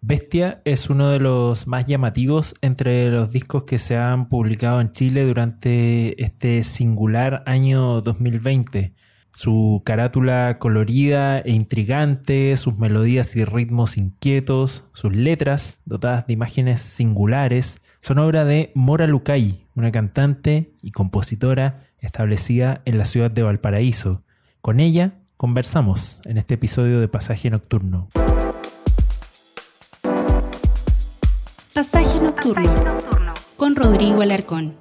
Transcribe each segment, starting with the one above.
Bestia es uno de los más llamativos entre los discos que se han publicado en Chile durante este singular año 2020. Su carátula colorida e intrigante, sus melodías y ritmos inquietos, sus letras dotadas de imágenes singulares, son obra de Mora Lucay, una cantante y compositora establecida en la ciudad de Valparaíso. Con ella conversamos en este episodio de Pasaje Nocturno. Pasaje Nocturno con Rodrigo Alarcón.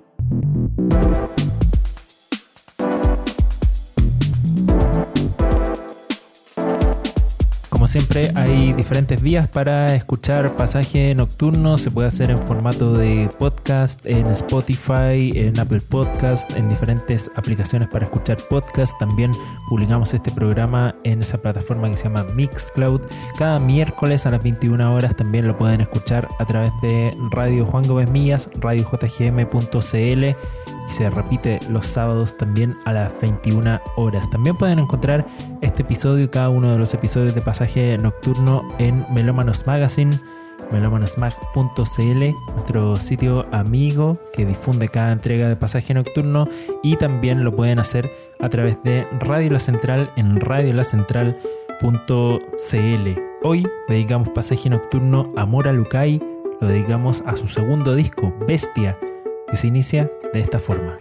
Siempre hay diferentes vías para escuchar pasaje nocturno. Se puede hacer en formato de podcast, en Spotify, en Apple Podcast, en diferentes aplicaciones para escuchar podcast. También publicamos este programa en esa plataforma que se llama Mixcloud. Cada miércoles a las 21 horas también lo pueden escuchar a través de Radio Juan Gómez Mías, radiojgm.cl y se repite los sábados también a las 21 horas. También pueden encontrar este episodio cada uno de los episodios de Pasaje Nocturno en Melómanos Magazine, melómanosmag.cl, nuestro sitio amigo que difunde cada entrega de Pasaje Nocturno y también lo pueden hacer a través de Radio La Central en radiolacentral.cl. Hoy dedicamos Pasaje Nocturno a Mora Lucay, lo dedicamos a su segundo disco, Bestia que se inicia de esta forma.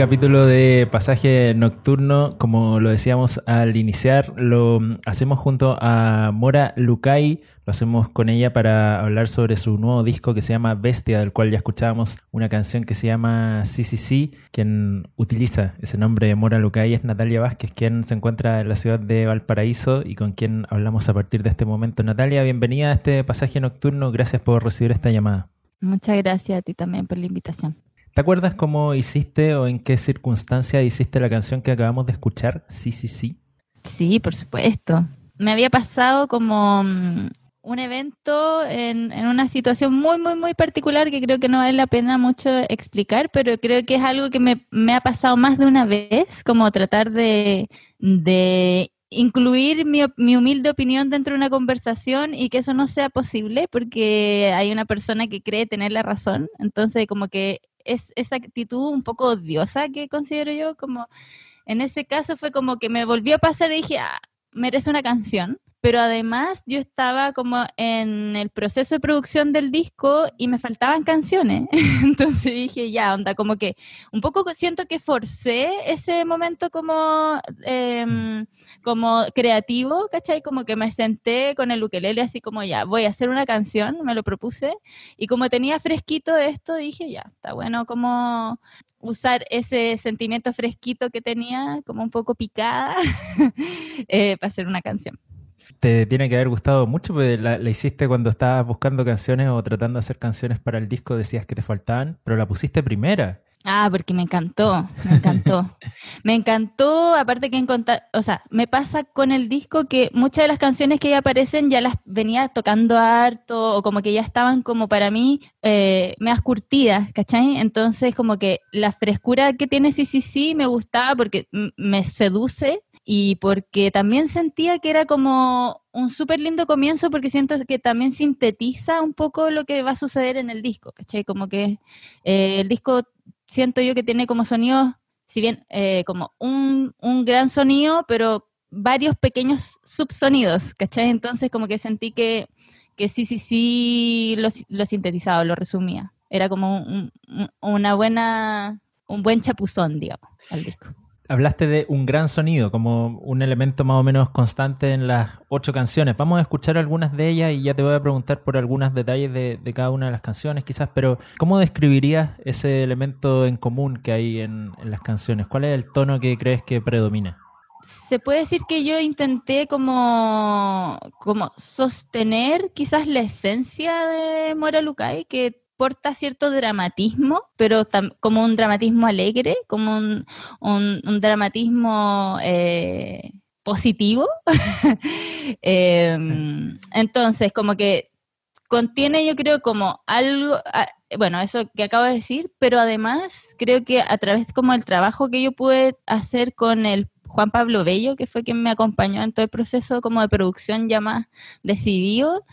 Capítulo de pasaje nocturno, como lo decíamos al iniciar, lo hacemos junto a Mora Lukai, lo hacemos con ella para hablar sobre su nuevo disco que se llama Bestia, del cual ya escuchábamos una canción que se llama CCC. Quien utiliza ese nombre de Mora Lukai es Natalia Vázquez, quien se encuentra en la ciudad de Valparaíso y con quien hablamos a partir de este momento. Natalia, bienvenida a este pasaje nocturno, gracias por recibir esta llamada. Muchas gracias a ti también por la invitación. ¿Te acuerdas cómo hiciste o en qué circunstancia hiciste la canción que acabamos de escuchar? Sí, sí, sí. Sí, por supuesto. Me había pasado como mm, un evento en, una situación muy, muy, muy particular que creo que no vale la pena mucho explicar, pero creo que es algo que me, ha pasado más de una vez, como tratar de, incluir mi, mi, humilde opinión dentro de una conversación y que eso no sea posible porque hay una persona que cree tener la razón. Entonces, como que es esa actitud un poco odiosa que considero yo, como en ese caso fue como que me volvió a pasar y dije, ah, merece una canción pero además yo estaba como en el proceso de producción del disco y me faltaban canciones. Entonces dije, ya, onda, como que un poco siento que forcé ese momento como, em, como creativo, ¿cachai? Como que me senté con el ukelele así como, ya, voy a hacer una canción, me lo propuse. Y como tenía fresquito esto, dije, ya, está bueno como usar ese sentimiento fresquito que tenía, como un poco picada, eh, para hacer una canción te tiene que haber gustado mucho, porque la, hiciste cuando estabas buscando canciones o tratando de hacer canciones para el disco, decías que te faltaban, pero la pusiste primera. Ah, porque me encantó, me encantó. me encantó, aparte que encontrar, o sea, me pasa con el disco que muchas de las canciones que ya aparecen ya las venía tocando harto o como que ya estaban como para mí eh, has curtidas, ¿cachai? Entonces como que la frescura que tiene sí, sí, sí, me gustaba porque me seduce y porque también sentía que era como un súper lindo comienzo porque siento que también sintetiza un poco lo que va a suceder en el disco, ¿cachai? Como que eh, el disco siento yo que tiene como sonidos, si bien eh, como un, un, gran sonido, pero varios pequeños subsonidos, ¿cachai? Entonces como que sentí que, que sí, sí, sí lo, sintetizaba, lo resumía. Era como una buena, un buen chapuzón, digamos, al disco. Hablaste de un gran sonido como un elemento más o menos constante en las ocho canciones. Vamos a escuchar algunas de ellas y ya te voy a preguntar por algunos detalles de, cada una de las canciones quizás, pero ¿cómo describirías ese elemento en común que hay en, las canciones? ¿Cuál es el tono que crees que predomina? se puede decir que yo intenté como, como sostener quizás la esencia de Mora Lucay, que porta cierto dramatismo, pero como un dramatismo alegre, como un, un, dramatismo eh, positivo. Em, entonces, como que contiene, yo creo, como algo, bueno, eso que acabo de decir, pero además creo que a través como el trabajo que yo pude hacer con el Juan Pablo Bello, que fue quien me acompañó en todo el proceso como de producción ya más decidido,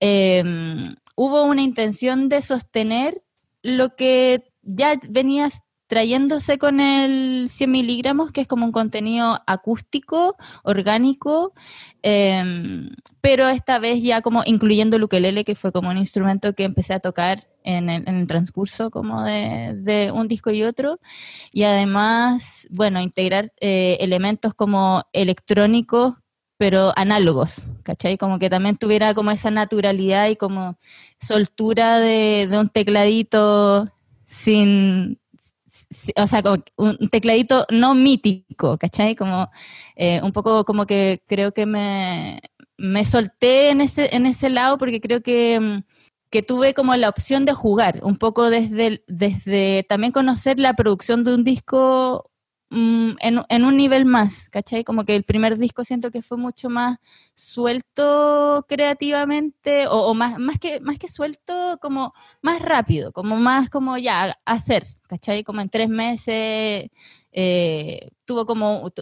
eh, hubo una intención de sostener lo que ya venías trayéndose con el 100 miligramos, que es como un contenido acústico, orgánico, em, pero esta vez ya como incluyendo el ukelele, que fue como un instrumento que empecé a tocar en el, transcurso como de, un disco y otro, y además, bueno, integrar eh, elementos como electrónicos pero análogos, ¿cachai? Como que también tuviera como esa naturalidad y como soltura de, un tecladito sin, o sea, como un tecladito no mítico, ¿cachai? Como eh, un poco como que creo que me, me solté en ese, en ese lado porque creo que, que tuve como la opción de jugar, un poco desde, desde también conocer la producción de un disco Mm, en, un nivel más, ¿cachai? Como que el primer disco siento que fue mucho más suelto creativamente, o, más, más, que, más que suelto, como más rápido, como más como ya, hacer, ¿cachai? Como en tres meses eh, tuvo como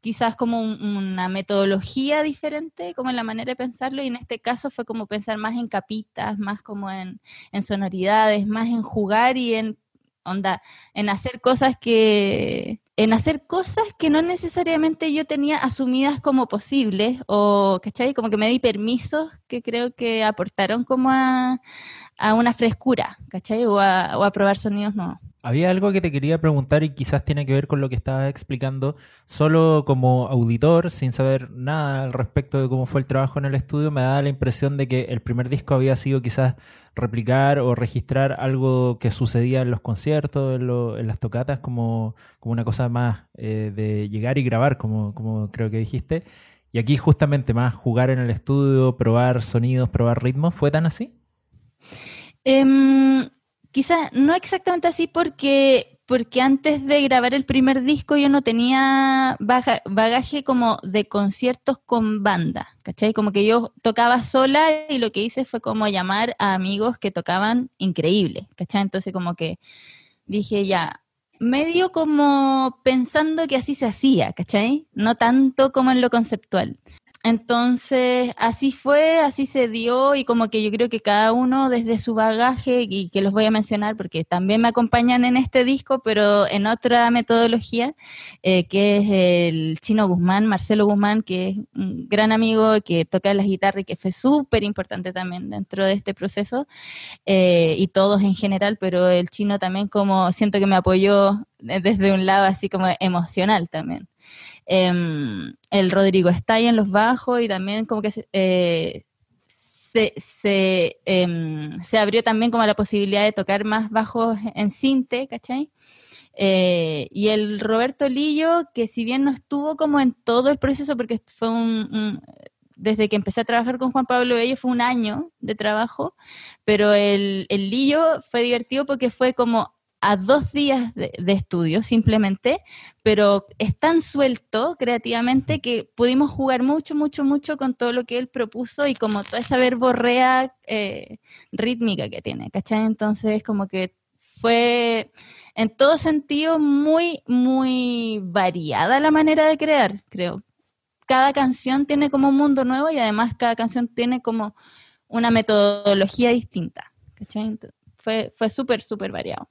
quizás como una metodología diferente, como en la manera de pensarlo, y en este caso fue como pensar más en capitas, más como en, en sonoridades, más en jugar y en onda, en hacer cosas que, en hacer cosas que no necesariamente yo tenía asumidas como posibles, o, ¿cachai? Como que me di permisos que creo que aportaron como a, una frescura, ¿cachai? O a, probar sonidos nuevos. Había algo que te quería preguntar y quizás tiene que ver con lo que estabas explicando. Solo como auditor, sin saber nada al respecto de cómo fue el trabajo en el estudio, me da la impresión de que el primer disco había sido quizás replicar o registrar algo que sucedía en los conciertos, en, las tocatas, como, como, una cosa más eh, de llegar y grabar, como, como creo que dijiste. Y aquí justamente más jugar en el estudio, probar sonidos, probar ritmos, ¿fue tan así? Eh, quizás no exactamente así porque, porque antes de grabar el primer disco yo no tenía bagaje como de conciertos con banda, ¿cachai? Como que yo tocaba sola y lo que hice fue como llamar a amigos que tocaban increíble, ¿cachai? Entonces como que dije ya, medio como pensando que así se hacía, ¿cachai? No tanto como en lo conceptual. Entonces, así fue, así se dio y como que yo creo que cada uno desde su bagaje, y que los voy a mencionar porque también me acompañan en este disco, pero en otra metodología, eh, que es el chino Guzmán, Marcelo Guzmán, que es un gran amigo que toca las guitarras y que fue súper importante también dentro de este proceso, eh, y todos en general, pero el chino también como siento que me apoyó desde un lado así como emocional también. Em, el Rodrigo está en los bajos y también como que eh, em, se, abrió también como la posibilidad de tocar más bajos en cinte, ¿cachai? Eh, y el Roberto Lillo, que si bien no estuvo como en todo el proceso, porque fue un, desde que empecé a trabajar con Juan Pablo Bello fue un año de trabajo, pero el, el Lillo fue divertido porque fue como a dos días de, estudio simplemente, pero es tan suelto creativamente que pudimos jugar mucho, mucho, mucho con todo lo que él propuso y como toda esa verborrea eh, rítmica que tiene, ¿cachai? Entonces como que fue en todo sentido muy, muy variada la manera de crear, creo. Cada canción tiene como un mundo nuevo y además cada canción tiene como una metodología distinta, ¿cachai? Fue, fue súper, súper variado.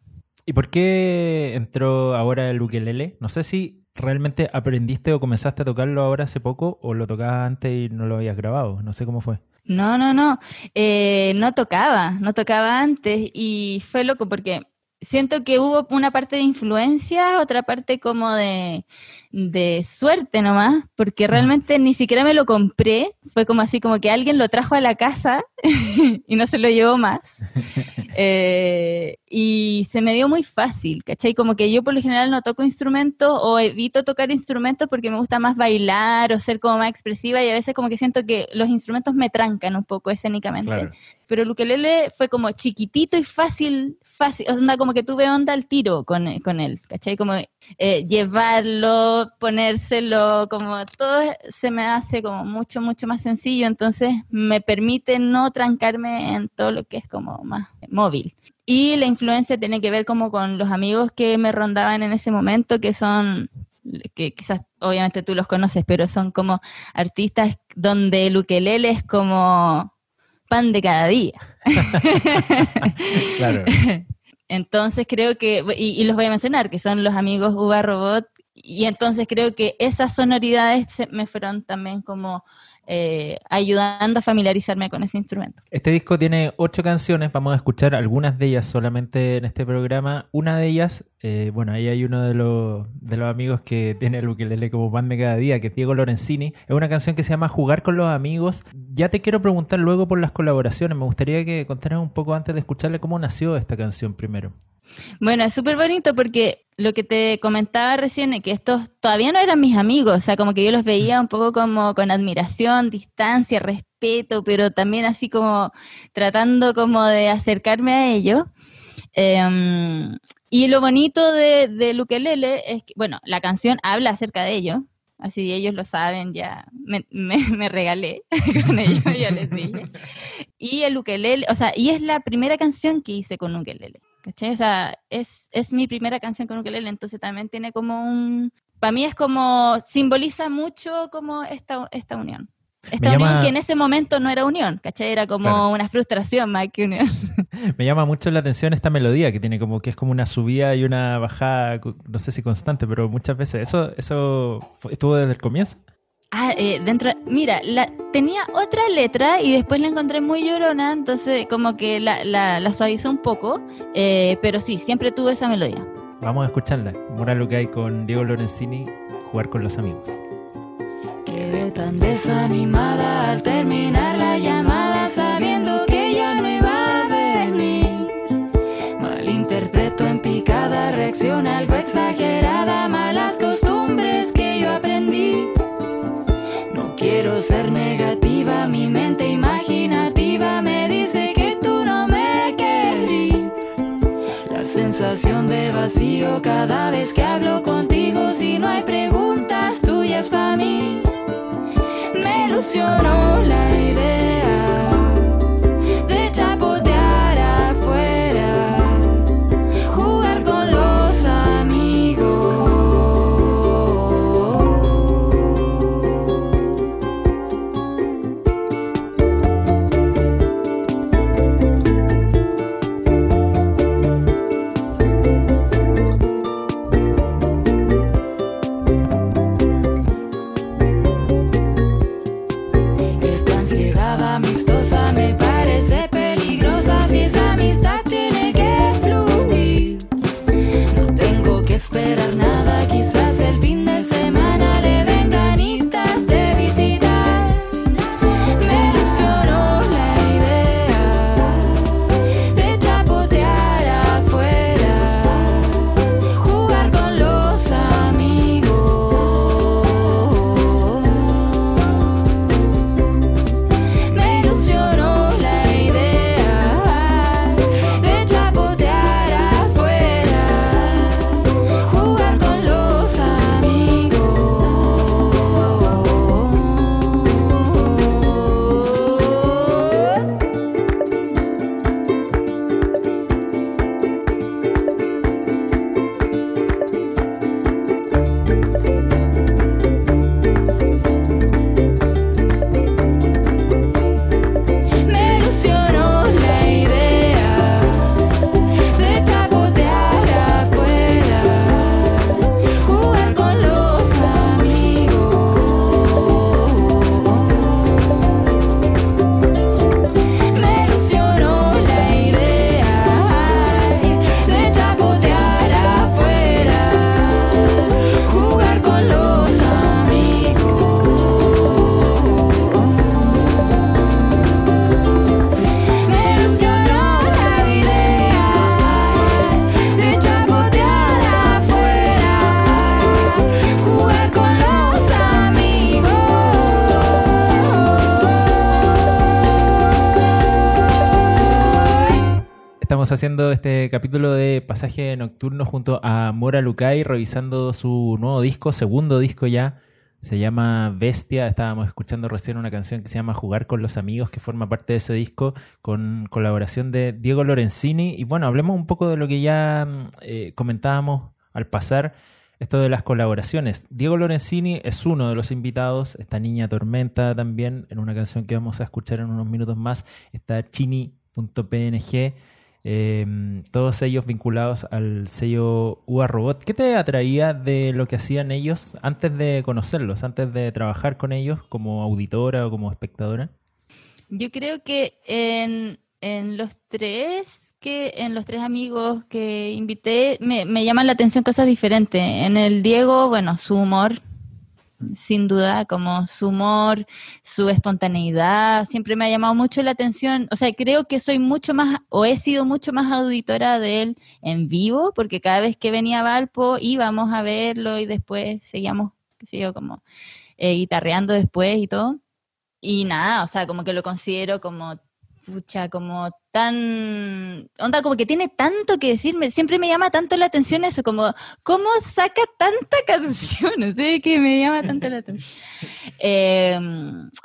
¿Y por qué entró ahora el ukelele? No sé si realmente aprendiste o comenzaste a tocarlo ahora hace poco o lo tocabas antes y no lo habías grabado. No sé cómo fue. No, no, no. Eh, no tocaba, no tocaba antes y fue loco porque siento que hubo una parte de influencia, otra parte como de, de suerte nomás, porque realmente ni siquiera me lo compré, fue como así, como que alguien lo trajo a la casa y no se lo llevó más. Eh, y se me dio muy fácil, ¿cachai? Como que yo por lo general no toco instrumentos o evito tocar instrumentos porque me gusta más bailar o ser como más expresiva y a veces como que siento que los instrumentos me trancan un poco escénicamente. Pero el ukelele fue como chiquitito y fácil, fácil, o sea, como que tuve onda al tiro con, con él, ¿cachai? Como eh, llevarlo, ponérselo, como todo se me hace como mucho, mucho más sencillo, entonces me permite no trancarme en todo lo que es como más móvil. Y la influencia tiene que ver como con los amigos que me rondaban en ese momento, que son que quizás obviamente tú los conoces, pero son como artistas donde el ukelele es como pan de cada día. claro. Entonces creo que, y, los voy a mencionar, que son los amigos Uva Robot, y entonces creo que esas sonoridades me fueron también como eh, ayudando a familiarizarme con ese instrumento. Este disco tiene ocho canciones, vamos a escuchar algunas de ellas solamente en este programa. Una de ellas, eh, bueno, ahí hay uno de los, de los amigos que tiene el ukelele como pan de cada día, que es Diego Lorenzini. Es una canción que se llama Jugar con los amigos. Ya te quiero preguntar luego por las colaboraciones. Me gustaría que contaras un poco antes de escucharle cómo nació esta canción primero. Bueno, es súper bonito porque lo que te comentaba recién es que estos todavía no eran mis amigos, o sea, como que yo los veía un poco como con admiración, distancia, respeto, pero también así como tratando como de acercarme a ellos. Em, y lo bonito de, de Lukelele es que, bueno, la canción habla acerca de ellos, así ellos lo saben, ya me, me, regalé con ellos, ya les dije. Y el ukelele, o sea, y es la primera canción que hice con ukelele. ¿Cachai? O sea, es, es mi primera canción con ukelele, entonces también tiene como un... Para mí es como, simboliza mucho como esta, esta unión. Esta unión que en ese momento no era unión, ¿cachai? Era como una frustración más que unión. Me llama mucho la atención esta melodía que tiene como que es como una subida y una bajada, no sé si constante, pero muchas veces. ¿Eso, eso estuvo desde el comienzo? Ah, eh, dentro, mira, la, tenía otra letra y después la encontré muy llorona, entonces como que la, la, la suavizó un poco, eh, pero sí, siempre tuve esa melodía. Vamos a escucharla. Moral lo que hay con Diego Lorenzini, jugar con los amigos. Quedé tan desanimada al terminar la llamada sabiendo que ya no iba a venir. Malinterpreto en picada, reacción algo exagerada, Ser negativa, mi mente imaginativa me dice que tú no me querrí. La sensación de vacío cada vez que hablo contigo, si no hay preguntas tuyas para mí me ilusionó la idea Estamos haciendo este capítulo de pasaje nocturno junto a Mora Lukai, revisando su nuevo disco, segundo disco ya. Se llama Bestia. Estábamos escuchando recién una canción que se llama Jugar con los amigos, que forma parte de ese disco, con colaboración de Diego Lorenzini. Y bueno, hablemos un poco de lo que ya mm, eh, comentábamos al pasar, esto de las colaboraciones. Diego Lorenzini es uno de los invitados, esta niña Tormenta también, en una canción que vamos a escuchar en unos minutos más, está chini.png. Eh, todos ellos vinculados al sello UA Robot. ¿Qué te atraía de lo que hacían ellos antes de conocerlos, antes de trabajar con ellos como auditora o como espectadora? Yo creo que en, en los tres que en los tres amigos que invité me, me llaman la atención cosas diferentes. En el Diego, bueno, su humor, sin duda, como su humor, su espontaneidad, siempre me ha llamado mucho la atención. O sea, creo que soy mucho más, o he sido mucho más auditora de él en vivo, porque cada vez que venía a Valpo íbamos a verlo y después seguíamos, qué sé yo, como eh, guitarreando después y todo. Y nada, o sea, como que lo considero como pucha, como tan, onda, como que tiene tanto que decirme, siempre me llama tanto la atención eso, como, ¿cómo saca tanta canción? No que me llama tanto la atención. Eh,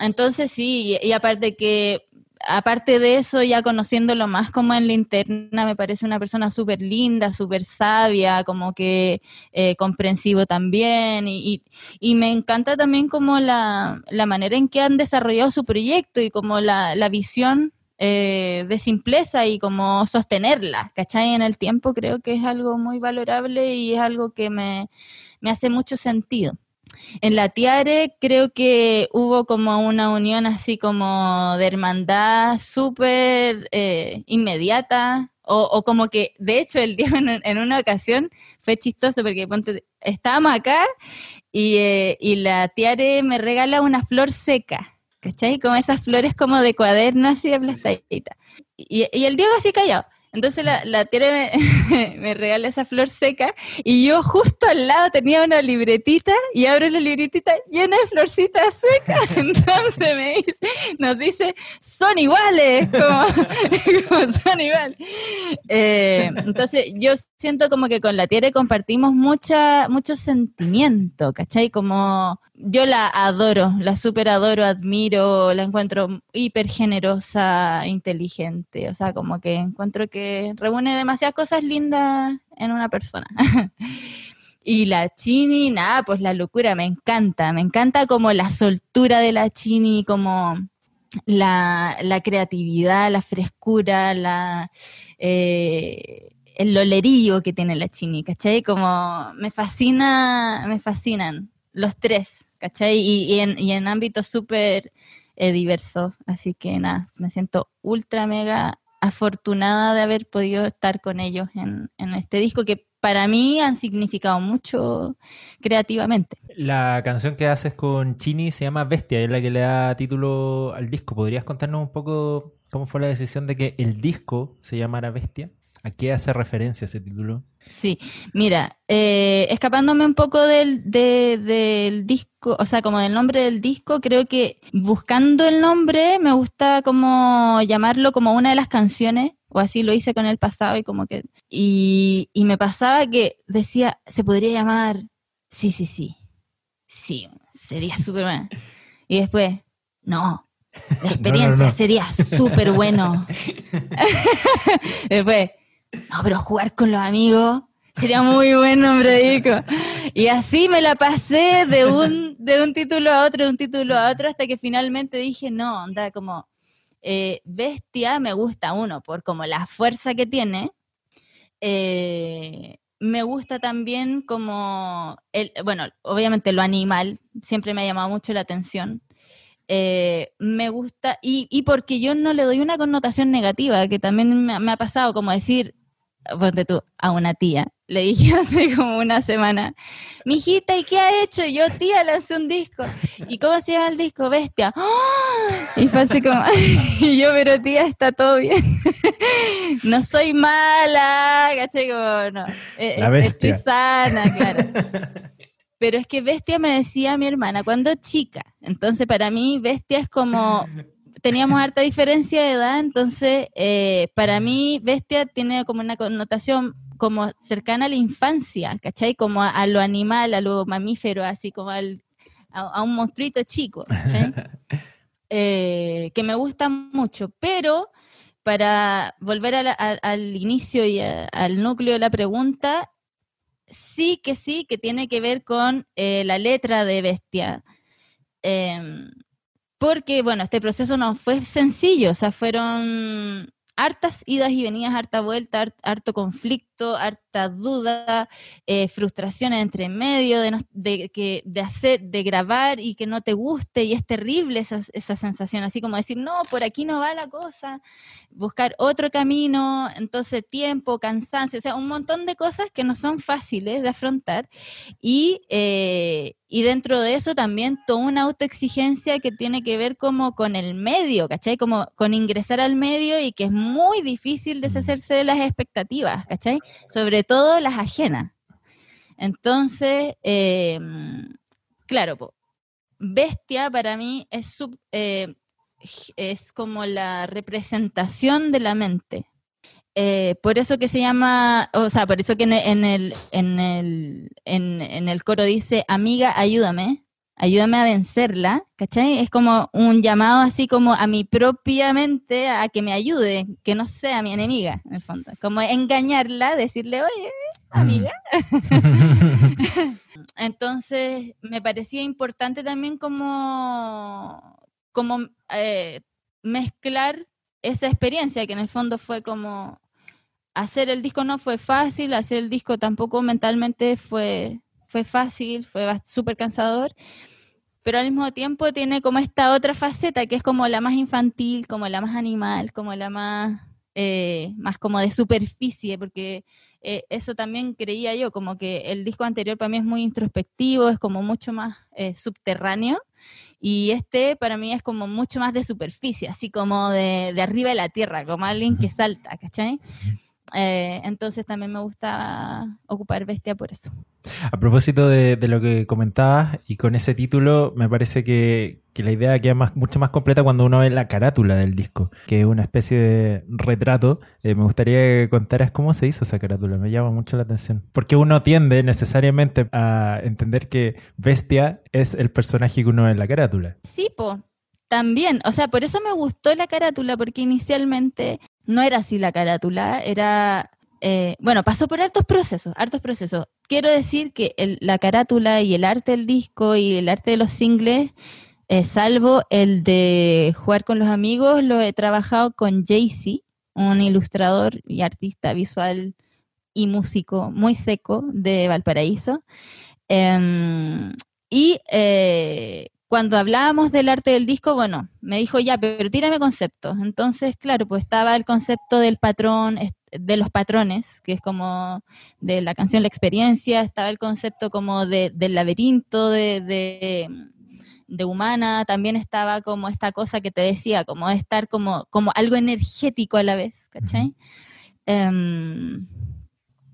entonces sí, y, y aparte que, aparte de eso, ya conociéndolo más como en la interna, me parece una persona súper linda, súper sabia, como que eh, comprensivo también, y, y, y me encanta también como la, la manera en que han desarrollado su proyecto y como la, la visión eh, de simpleza y como sostenerla, ¿cachai? En el tiempo creo que es algo muy valorable y es algo que me, me hace mucho sentido. en la Tiare creo que hubo como una unión así como de hermandad súper eh, inmediata, o, o como que, de hecho, el día en, una ocasión fue chistoso porque ponte, estábamos acá y, eh, y la Tiare me regala una flor seca, ¿cachai? Como esas flores como de cuaderno así de aplastadita. Y, y el Diego así callado. Entonces la, la me, me regala esa flor seca y yo justo al lado tenía una libretita y abro la libretita llena de florcitas secas. Entonces me dice, nos dice, son iguales, como, como son iguales. Eh, entonces yo siento como que con la Tiare compartimos mucha, mucho sentimiento, ¿cachai? Como yo la adoro, la super adoro, admiro, la encuentro hiper generosa, inteligente, o sea, como que encuentro que reúne demasiadas cosas lindas en una persona. y la Chini, nada, pues la locura, me encanta, me encanta como la soltura de la Chini, como la, la creatividad, la frescura, la... Eh, el lolerío que tiene la Chini, ¿cachai? Como me fascina, me fascinan los tres, ¿cachai? Y, y en, y en ámbitos súper eh. Así que nada, me siento ultra mega afortunada de haber podido estar con ellos en, en este disco que para mí han significado mucho creativamente. La canción que haces con Chini se llama Bestia, es la que le da título al disco. ¿Podrías contarnos un poco cómo fue la decisión de que el disco se llamara Bestia? ¿A qué hace referencia ese título? Sí, mira, eh, escapándome un poco del, de- del disco, o sea, como del nombre del disco, creo que buscando el nombre me gusta como llamarlo como una de las canciones, o así lo hice con el pasado y como que... Y, y me pasaba que decía, se podría llamar, sí, sí, sí, sí, sería súper buena. Y después, no, la experiencia no. sería súper bueno. después, no, pero jugar con los amigos sería muy buen nombre de disco. Y así me la pasé de un, de un título a otro, de un título a otro, hasta que finalmente dije, no, onda, como eh, Bestia me gusta uno, por como la fuerza que tiene. Eh, me gusta también como, el, bueno, obviamente lo animal, siempre me ha llamado mucho la atención. Eh, me gusta, y, y porque yo no le doy una connotación negativa, que también me ha pasado como decir, ponte tú, a una tía. Le dije hace como una semana, mijita, ¿y qué ha hecho? Yo, tía, lancé un disco. ¿Y cómo se llama el disco? Bestia. ¡Ah! Y fue así como, y yo, pero tía, está todo bien. no soy mala, ¿cachai? Como, no. eh, La eh, bestia. Estoy sana, claro. Pero es que bestia me decía mi hermana cuando chica. Entonces, para mí, bestia es como teníamos harta diferencia de edad, entonces eh, para mí Bestia tiene como una connotación como cercana a la infancia, ¿cachai? Como a, a lo animal, a lo mamífero, así como al, a, a un monstruito chico, ¿cachai? Eh, que me gusta mucho, pero para volver a la- a- al inicio y al núcleo de la pregunta, sí que sí, que tiene que ver con eh, la letra de Bestia. Em, porque, bueno, este proceso no fue sencillo, o sea, fueron hartas idas y venidas, harta vuelta, hart- harto conflicto, harta duda, eh, frustraciones entre medio de, no- de, que, de hacer, de grabar y que no te guste, y es terrible esa, esa sensación, así como decir, no, por aquí no va la cosa, buscar otro camino, entonces tiempo, cansancio, o sea, un montón de cosas que no son fáciles de afrontar, y, eh, y dentro de eso también toda una autoexigencia que tiene que ver como con el medio, ¿cachai? Como con ingresar al medio y que es muy difícil deshacerse de las expectativas, ¿cachai? Sobre todo las ajenas. Entonces, eh, claro, po, bestia para mí es, sub- eh, es como la representación de la mente. Eh, por eso que se llama, o sea, por eso que en el, en el, en el, en, en el coro dice, amiga, ayúdame, ayúdame a vencerla, ¿cachai? Es como un llamado así como a mi propia mente a que me ayude, que no sea mi enemiga, en el fondo. Como engañarla, decirle, oye, amiga. Entonces, me parecía importante también como, como eh, mezclar esa experiencia, que en el fondo fue como hacer el disco no fue fácil, hacer el disco tampoco mentalmente fue, fue fácil, fue súper cansador, pero al mismo tiempo tiene como esta otra faceta que es como la más infantil, como la más animal, como la más, eh, más como de superficie, porque eh, eso también creía yo, como que el disco anterior para mí es muy introspectivo, es como mucho más eh, subterráneo, y este para mí es como mucho más de superficie, así como de, de arriba de la tierra, como alguien que salta, ¿cachai? Eh, entonces también me gusta ocupar bestia por eso. A propósito de, de lo que comentabas, y con ese título, me parece que, que la idea queda más, mucho más completa cuando uno ve la carátula del disco, que es una especie de retrato. Eh, me gustaría que contaras cómo se hizo esa carátula, me llama mucho la atención. Porque uno tiende necesariamente a entender que Bestia es el personaje que uno ve en la carátula. Sí, po, también, o sea, por eso me gustó la carátula, porque inicialmente no era así la carátula, era, eh, bueno, pasó por hartos procesos, hartos procesos. Quiero decir que la carátula y el arte del disco y el arte de los singles, eh, salvo el de jugar con los amigos, lo he trabajado con Jay-Z, un ilustrador y artista visual y músico muy seco de Valparaíso. Em, y eh, cuando hablábamos del arte del disco, bueno, me dijo ya, pero tírame conceptos. Entonces, claro, pues estaba el concepto del patrón, de los patrones, que es como de la canción La experiencia, estaba el concepto como de, del laberinto, de, de, de humana, también estaba como esta cosa que te decía, como estar como, como algo energético a la vez, ¿cachai? Em,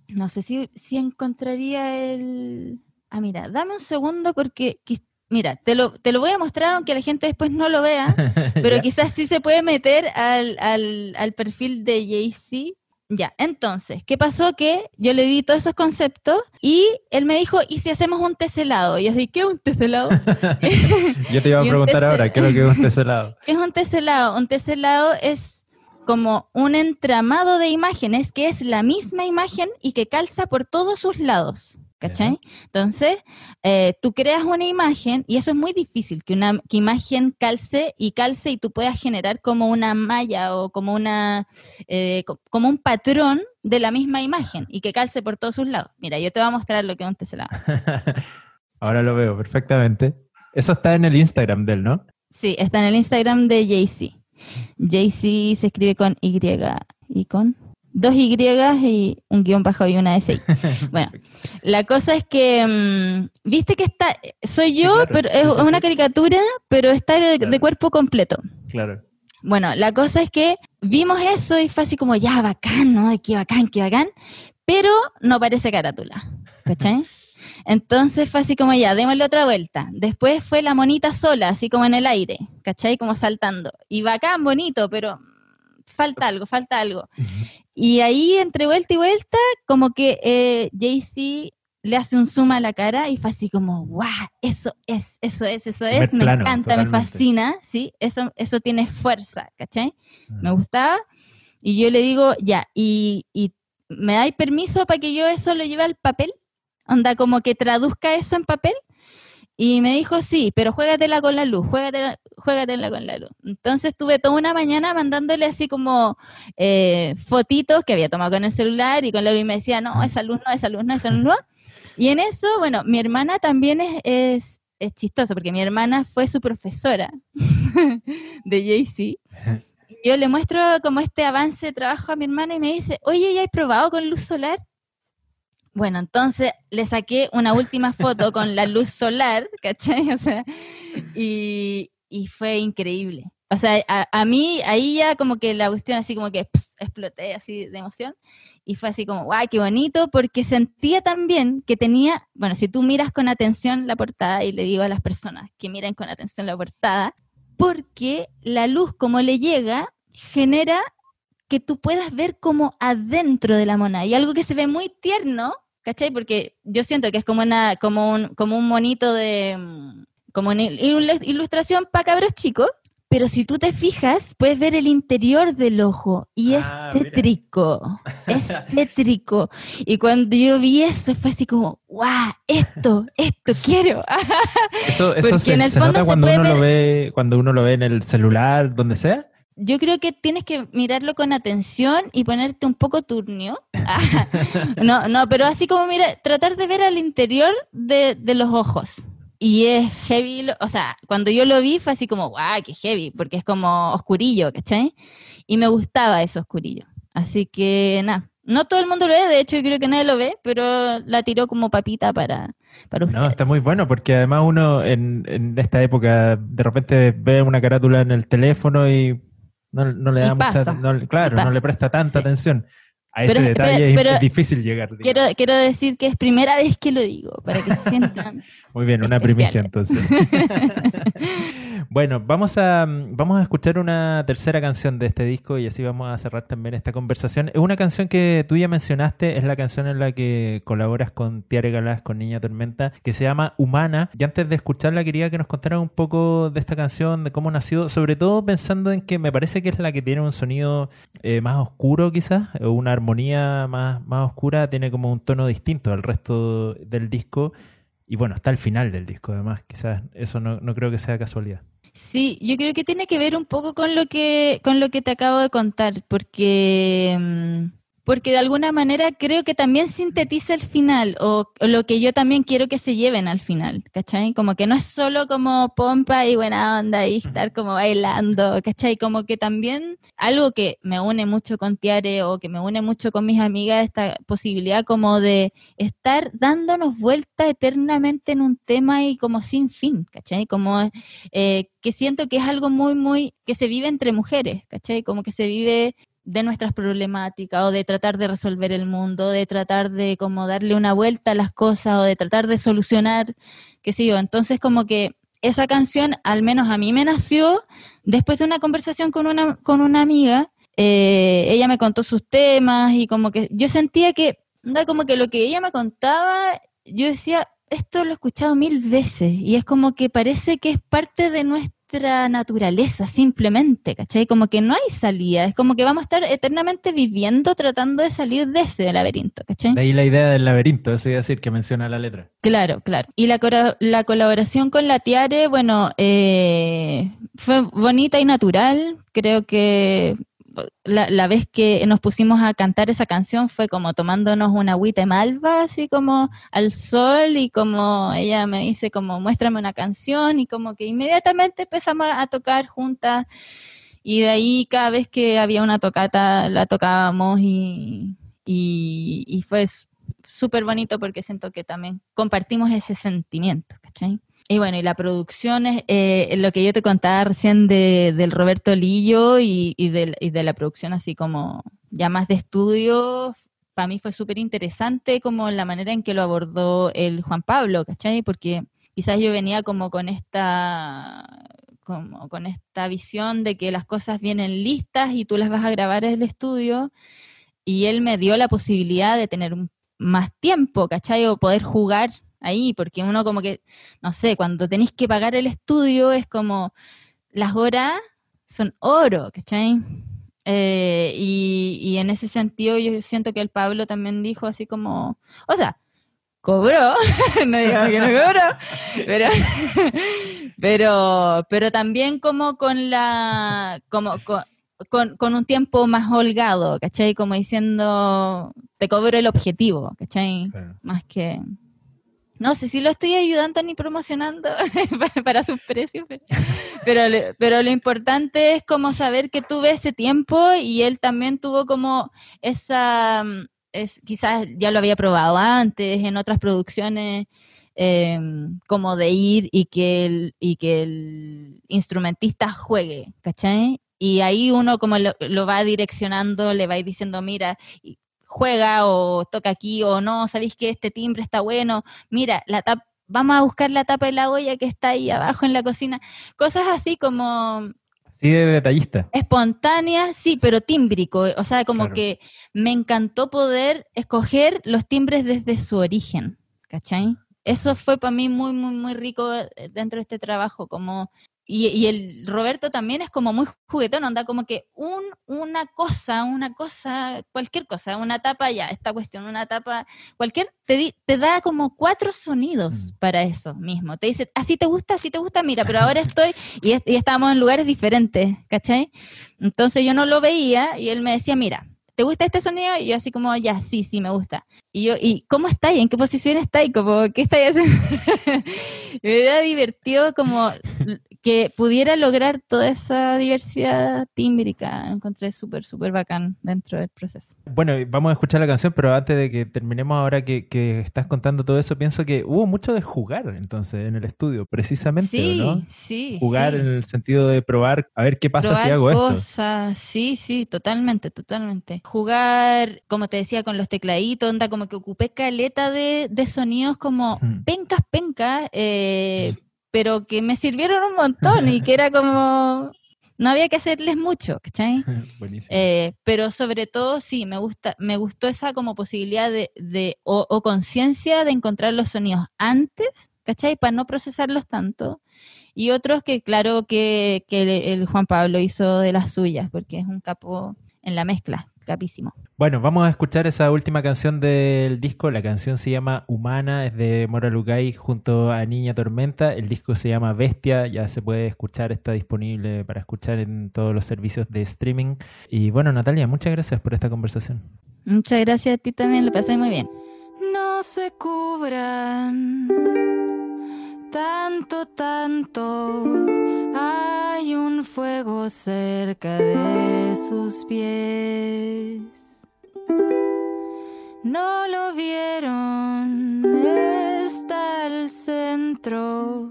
no sé si, si encontraría el... Ah, mira, dame un segundo porque, mira, te lo, te lo voy a mostrar aunque la gente después no lo vea, pero quizás sí se puede meter al, al, al perfil de Jay-Z. Ya, entonces, ¿qué pasó? Que yo le di todos esos conceptos y él me dijo, ¿y si hacemos un teselado? Y yo dije, ¿qué es un teselado? Yo te iba a preguntar ahora, ¿qué es lo que es un teselado? ¿Qué es un teselado? Un teselado es como un entramado de imágenes que es la misma imagen y que calza por todos sus lados. ¿Cachai? Entonces, eh, tú creas una imagen y eso es muy difícil, que una que imagen calce y calce y tú puedas generar como una malla o como una eh, co- como un patrón de la misma imagen y que calce por todos sus lados. Mira, yo te voy a mostrar lo que es un teselado. Ahora lo veo perfectamente. Eso está en el Instagram de él, ¿no? Sí, está en el Instagram de Jay-Z. Jay-Z se escribe con Y y con dos Y y un guion bajo y una S. Bueno, la cosa es que, mm, viste que está, soy yo, claro. pero es sí, una sí. caricatura, pero está de, de cuerpo completo. Claro. Bueno, la cosa es que vimos eso y fue así como, ya, bacán, ¿no? Qué bacán, qué bacán. Pero no parece carátula, ¿cachai? Entonces fue así como, ya, démosle otra vuelta. Después fue la monita sola, así como en el aire, ¿cachai? Como saltando. Y bacán, bonito, pero falta algo, falta algo. Y ahí, entre vuelta y vuelta, como que eh, Jay-Z le hace un zoom a la cara y fue así como, guau, eso es, eso es, eso es, me plano, encanta, me fascina, ¿sí? Eso, eso tiene fuerza, ¿cachai? Mm. Me gustaba. Y yo le digo, ya, y, y ¿me dais permiso para que yo eso lo lleve al papel? Onda, como que traduzca eso en papel. Y me dijo, sí, pero juégatela con la luz, juégatela, juégatela con la luz. Entonces tuve toda una mañana mandándole así como eh, fotitos que había tomado con el celular y con la luz y me decía, no, esa luz no, esa luz no, esa luz no. Y en eso, bueno, mi hermana también es, es, es chistoso porque mi hermana fue su profesora de Jay-Z. Yo le muestro como este avance de trabajo a mi hermana y me dice, oye, ¿ya has probado con luz solar? Bueno, entonces le saqué una última foto con la luz solar, ¿cachai? O sea, y, y fue increíble. O sea, a, a mí ahí ya como que la cuestión así como que pf, exploté así de emoción y fue así como, guau, qué bonito, porque sentía también que tenía, bueno, si tú miras con atención la portada y le digo a las personas que miren con atención la portada, porque la luz como le llega genera que tú puedas ver como adentro de la mona y algo que se ve muy tierno, ¿cachai? Porque yo siento que es como una como un como un monito de mm, como una il- ilustración para cabros chicos, pero si tú te fijas, puedes ver el interior del ojo y es Ah, mira. tétrico, es tétrico. Y cuando yo vi eso fue así como, ¡guau! Esto, esto quiero. Eso, eso Porque se, en el se fondo nota se cuando puede uno, lo ve, cuando uno lo ve en el celular, donde sea. yo creo que tienes que mirarlo con atención y ponerte un poco turnio. no, no, pero así como mira, tratar de ver al interior de, de los ojos. Y es heavy, o sea, cuando yo lo vi fue así como, guau, qué heavy, porque es como oscurillo, ¿cachai? Y me gustaba eso oscurillo. Así que nada, no todo el mundo lo ve, de hecho yo creo que nadie lo ve, pero la tiró como papita para, para ustedes. No, está muy bueno porque además uno en, en esta época de repente ve una carátula en el teléfono y no, no le da mucha, no- claro, no le presta tanta sí. atención. A Pero- ese detalle es- pero- es, difícil llegar. digamos. Quiero, quiero decir que es primera vez que lo digo, para que se sientan. Muy bien, una primicia entonces. bueno, vamos a, vamos a escuchar una tercera canción de este disco y así vamos a cerrar también esta conversación. Es una canción que tú ya mencionaste, es la canción en la que colaboras con Tiare Galás, con Niña Tormenta, que se llama Humana. Y antes de escucharla quería que nos contaran un poco de esta canción, de cómo nació, sobre todo pensando en que me parece que es la que tiene un sonido eh, más oscuro quizás, o una armonía más, más oscura, tiene como un tono distinto al resto del disco. Y bueno, está al final del disco, además, quizás eso no, no creo que sea casualidad. Sí, yo creo que tiene que ver un poco con lo que, con lo que te acabo de contar, porque, mm, porque de alguna manera creo que también sintetiza el final, o, lo que yo también quiero que se lleven al final, ¿cachai? Como que no es solo como pompa y buena onda y estar como bailando, ¿cachai? Como que también algo que me une mucho con Tiare o que me une mucho con mis amigas, esta posibilidad como de estar dándonos vuelta eternamente en un tema y como sin fin, ¿cachai? Como eh, que siento que es algo muy, muy, que se vive entre mujeres, ¿cachai? Como que se vive de nuestras problemáticas o de tratar de resolver el mundo, de tratar de como darle una vuelta a las cosas o de tratar de solucionar, qué sé yo. Entonces como que esa canción, al menos a mí me nació después de una conversación con una, con una amiga. Eh, ella me contó sus temas y como que yo sentía que, como que lo que ella me contaba, yo decía, esto lo he escuchado mil veces y es como que parece que es parte de nuestra naturaleza simplemente, ¿cachai? Como que no hay salida, es como que vamos a estar eternamente viviendo tratando de salir de ese laberinto, ¿cachai? De ahí la idea del laberinto, eso iba a decir que menciona la letra. Claro, claro. Y la, la colaboración con la Tiare, bueno, eh, fue bonita y natural. Creo que la, vez que nos pusimos a cantar esa canción fue como tomándonos una agüita de malva, así como al sol, y como ella me dice como muéstrame una canción, y como que inmediatamente empezamos a tocar juntas. Y de ahí cada vez que había una tocata la tocábamos y, y, y fue súper bonito porque siento que también compartimos ese sentimiento, ¿cachai? Y bueno, y la producción es eh, lo que yo te contaba recién de, del Roberto Lillo y, y, del- y de la producción así como ya más de estudio, para mí fue súper interesante como la manera en que lo abordó el Juan Pablo, ¿cachai? Porque quizás yo venía como con esta como con esta visión de que las cosas vienen listas y tú las vas a grabar en el estudio y él me dio la posibilidad de tener más tiempo, ¿cachai? O poder jugar ahí, porque uno como que, no sé, cuando tenéis que pagar el estudio es como, las horas son oro, ¿cachai? Eh, y, y en ese sentido yo siento que el Pablo también dijo así como, o sea, cobró, no digamos que no cobró, pero, pero, pero también como con la, como con, con, con un tiempo más holgado, ¿cachai? Como diciendo, te cobro el objetivo, ¿cachai? Más que... No sé si lo estoy ayudando ni promocionando para- sus precios, pero, pero, pero lo importante es como saber que tuve ese tiempo y él también tuvo como esa, mm, es, quizás ya lo había probado antes en otras producciones, eh, como de ir y que, el, y que el instrumentista juegue, ¿cachai? Y ahí uno como lo, va direccionando, le va diciendo, mira, juega o toca aquí o no, sabéis que este timbre está bueno, mira, la tap vamos a buscar la tapa de la olla que está ahí abajo en la cocina. Cosas así como Así de detallista. espontáneas, sí, pero tímbrico. O sea, como Claro. que me encantó poder escoger los timbres desde su origen, ¿cachai? Eso fue para mí muy, muy, muy rico eh, dentro de este trabajo, como y, y el Roberto también es como muy juguetón, anda como que un, una cosa, una cosa, cualquier cosa, una tapa ya, esta cuestión, una tapa, cualquier, te, di- te da como cuatro sonidos Mm. para eso mismo. Te dice, así te gusta, así te gusta, mira, pero ahora estoy, y, y estábamos en lugares diferentes, ¿cachai? Entonces yo no lo veía y él me decía, mira, ¿te gusta este sonido? Y yo así como, ya, sí, sí, me gusta. Y yo, ¿y cómo estáis? ¿En qué posición estáis? Como, ¿qué estáis haciendo? me era divertido como que pudiera lograr toda esa diversidad tímbrica. Encontré súper, súper bacán dentro del proceso. Bueno, vamos a escuchar la canción, pero antes de que terminemos ahora que, que estás contando todo eso, pienso que hubo mucho de jugar entonces en el estudio, precisamente, Sí, ¿no? sí. Jugar sí. en el sentido de probar, a ver qué pasa si hago esto. cosas, sí, sí, totalmente, totalmente. Jugar, como te decía, con los tecladitos, onda como que ocupé caleta de, de sonidos como Hmm. pencas, pencas, eh, pero que me sirvieron un montón y que era como, no había que hacerles mucho, ¿cachai? Buenísimo. Eh, pero sobre todo, sí, me gusta, me gustó esa como posibilidad de, de o, o conciencia de encontrar los sonidos antes, ¿cachai? Para no procesarlos tanto. Y otros que, claro, que, que el, el Juan Pablo hizo de las suyas, porque es un capo en la mezcla, capísimo. Bueno, vamos a escuchar esa última canción del disco. La canción se llama Humana, es de Mora Lugay junto a Niña Tormenta. El disco se llama Bestia, ya se puede escuchar, está disponible para escuchar en todos los servicios de streaming. Y bueno, Natalia, muchas gracias por esta conversación. Muchas gracias a ti también, lo pasé muy bien. no se cubran tanto, tanto. Fuego cerca de sus pies. No lo vieron, está al centro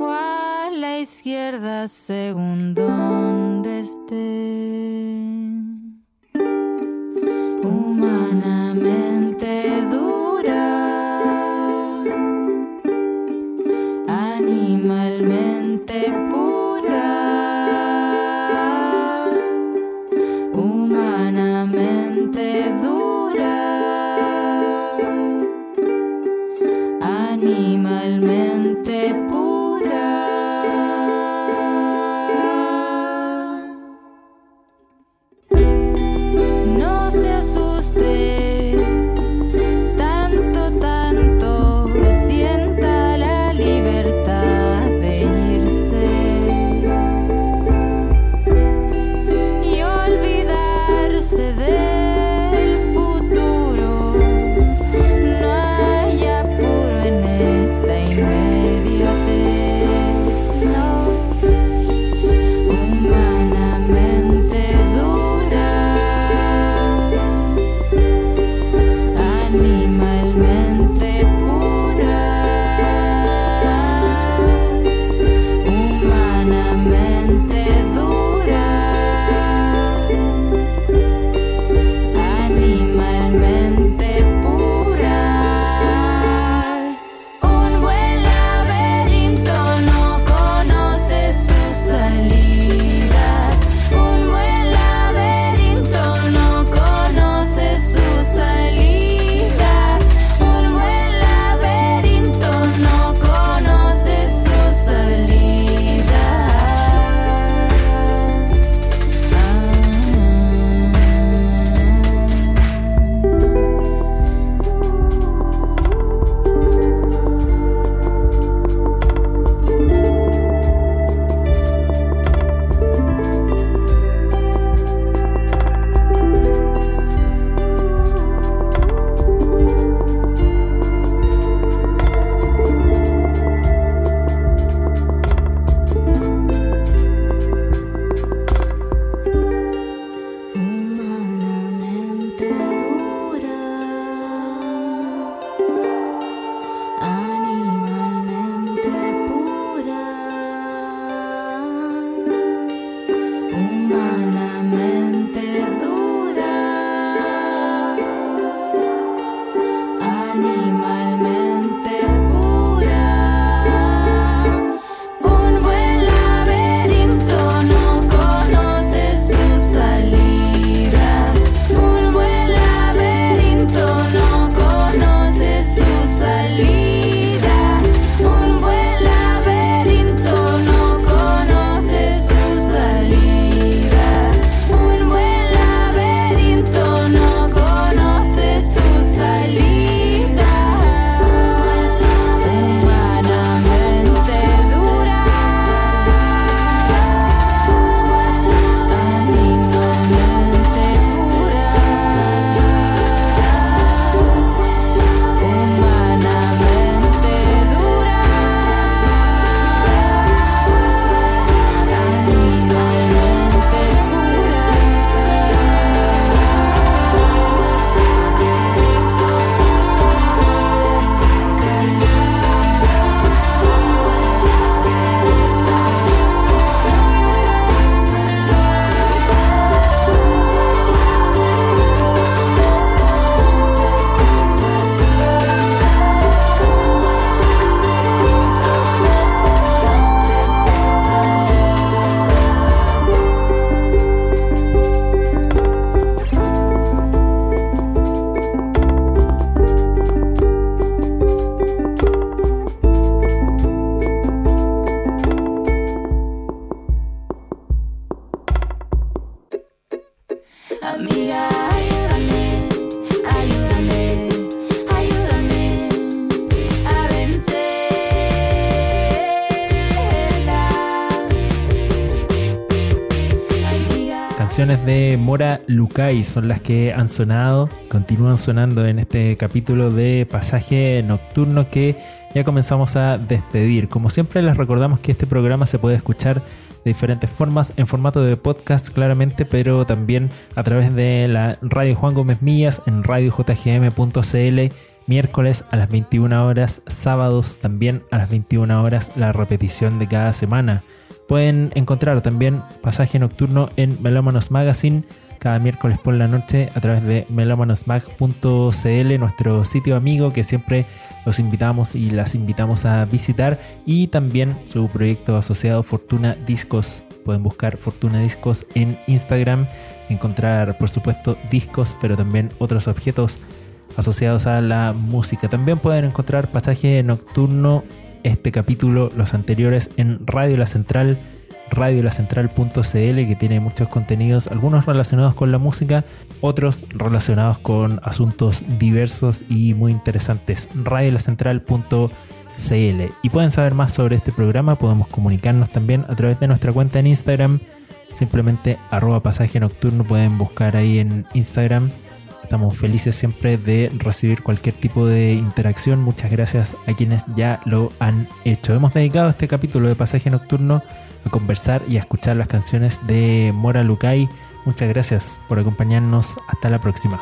o a la izquierda según donde esté humanamente dura, animalmente pura, Lucay son las que han sonado, continúan sonando en este capítulo de Pasaje Nocturno que ya comenzamos a despedir. Como siempre les recordamos que este programa se puede escuchar de diferentes formas, en formato de podcast claramente, pero también a través de la radio Juan Gómez Millas en radiojgm.cl miércoles a las 21 horas, sábados también a las 21 horas la repetición de cada semana. Pueden encontrar también pasaje nocturno en Melómanos Magazine cada miércoles por la noche a través de melómanosmag.cl, nuestro sitio amigo que siempre los invitamos y las invitamos a visitar y también su proyecto asociado Fortuna Discos. Pueden buscar Fortuna Discos en Instagram, encontrar por supuesto discos, pero también otros objetos asociados a la música. También pueden encontrar pasaje nocturno, este capítulo, los anteriores en Radio La Central, radiolacentral.cl que tiene muchos contenidos, algunos relacionados con la música, otros relacionados con asuntos diversos y muy interesantes. radiolacentral.cl y pueden saber más sobre este programa, podemos comunicarnos también a través de nuestra cuenta en Instagram, simplemente arroba pasaje nocturno, pueden buscar ahí en Instagram Estamos felices siempre de recibir cualquier tipo de interacción. Muchas gracias a quienes ya lo han hecho. Hemos dedicado este capítulo de Pasaje Nocturno a conversar y a escuchar las canciones de Mora Lukai. Muchas gracias por acompañarnos. Hasta la próxima.